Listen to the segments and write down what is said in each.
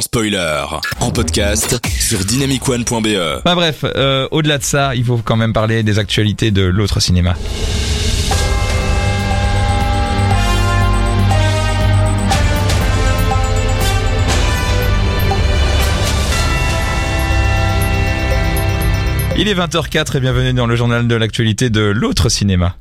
spoiler, en podcast sur dynamicone.be. Bah bref, euh, au-delà de ça, il faut quand même parler des actualités de l'autre cinéma. Il est 20h04 et bienvenue dans le journal de l'actualité de l'autre cinéma.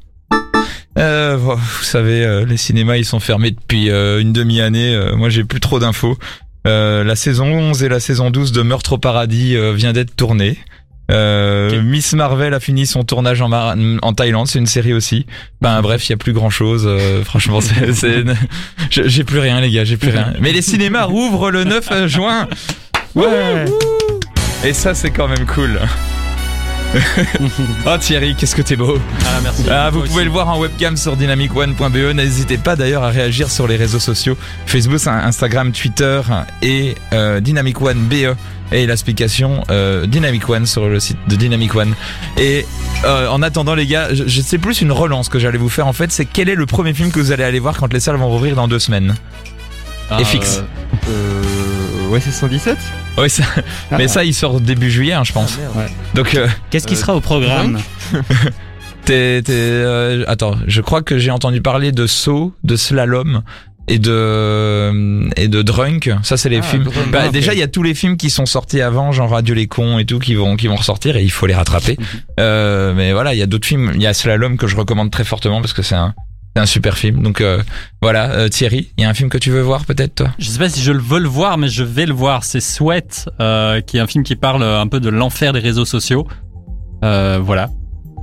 Euh, vous savez, euh, les cinémas ils sont fermés depuis euh, une demi-année. Moi j'ai plus trop d'infos. Euh, la saison 11 et la saison 12 de Meurtre au paradis euh, vient d'être tournée. Euh, Miss Marvel a fini son tournage en, Mar- en Thaïlande, c'est une série aussi. Ben bref, il y a plus grand chose. franchement, c'est, j'ai plus rien les gars, j'ai plus rien. Mais les cinémas rouvrent le 9 juin. Ouais. Et ça c'est quand même cool. oh Thierry, qu'est-ce que t'es beau. Ah, merci. Ah, vous Moi pouvez aussi. le voir en webcam sur dynamicone.be. N'hésitez pas d'ailleurs à réagir sur les réseaux sociaux Facebook, Instagram, Twitter et euh, Dynamic One BE et l'explication euh, Dynamic One sur le site de Dynamic One. Et euh, en attendant les gars, je, je sais plus une relance que j'allais vous faire en fait, c'est quel est le premier film que vous allez aller voir quand les salles vont rouvrir dans deux semaines? Ah, FX. euh, euh, ouais, c'est 117 Oui, ça, Ah. mais ça il sort début juillet, hein, je pense. Ouais. Donc euh, Qu'est-ce qui Euh, sera au programme T'es, t'es, euh, attends, je crois que j'ai entendu parler de saut, de slalom et de et de drunk. Ça c'est les Ah, films. Drunk, Bah, déjà il y a tous les films qui sont sortis avant, genre Radio les cons et tout, qui vont qui vont ressortir et il faut les rattraper. Euh, mais voilà, il y a d'autres films. Il y a Slalom que je recommande très fortement parce que c'est un c'est un super film. Donc euh, voilà, euh, Thierry, il y a un film que tu veux voir peut-être toi? Je sais pas si je le veux le voir, mais je vais le voir. C'est Sweat, euh, qui est un film qui parle un peu de l'enfer des réseaux sociaux. Voilà.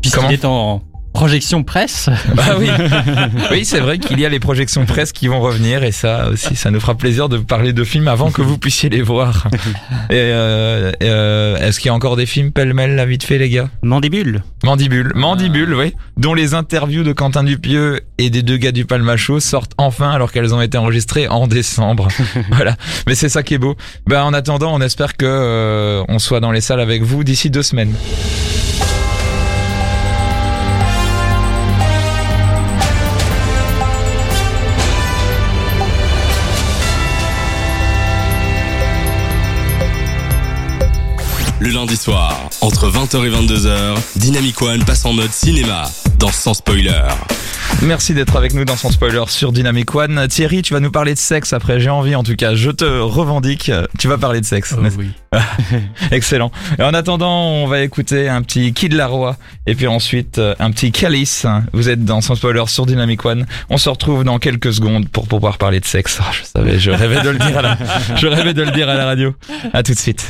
Puisqu'il est en projection presse. Bah oui, oui c'est vrai qu'il y a les projections presse qui vont revenir et ça aussi, ça nous fera plaisir de vous parler de films avant que vous puissiez les voir. Et euh, euh, est-ce qu'il y a encore des films pêle-mêle là vite fait les gars? Mandibule. Mandibule, Mandibule, oui, dont les interviews de Quentin Dupieux et des deux gars du Palmacho sortent enfin alors qu'elles ont été enregistrées en décembre. voilà, mais c'est ça qui est beau. Ben en attendant, on espère que euh, on soit dans les salles avec vous d'ici deux semaines. Le lundi soir, entre 20h et 22h, Dynamic One passe en mode cinéma dans Sans spoiler. Merci d'être avec nous dans son spoiler sur Dynamic One. Thierry, tu vas nous parler de sexe après. J'ai envie, en tout cas. Je te revendique. Tu vas parler de sexe. Oh, oui. Excellent. Et en attendant, on va écouter un petit Kid Laroi et puis ensuite euh, un petit Calice. Vous êtes dans son spoiler sur Dynamic One. On se retrouve dans quelques secondes pour pouvoir parler de sexe. Ah, je savais, je rêvais de le dire à la, je rêvais de le dire à la radio. À tout de suite.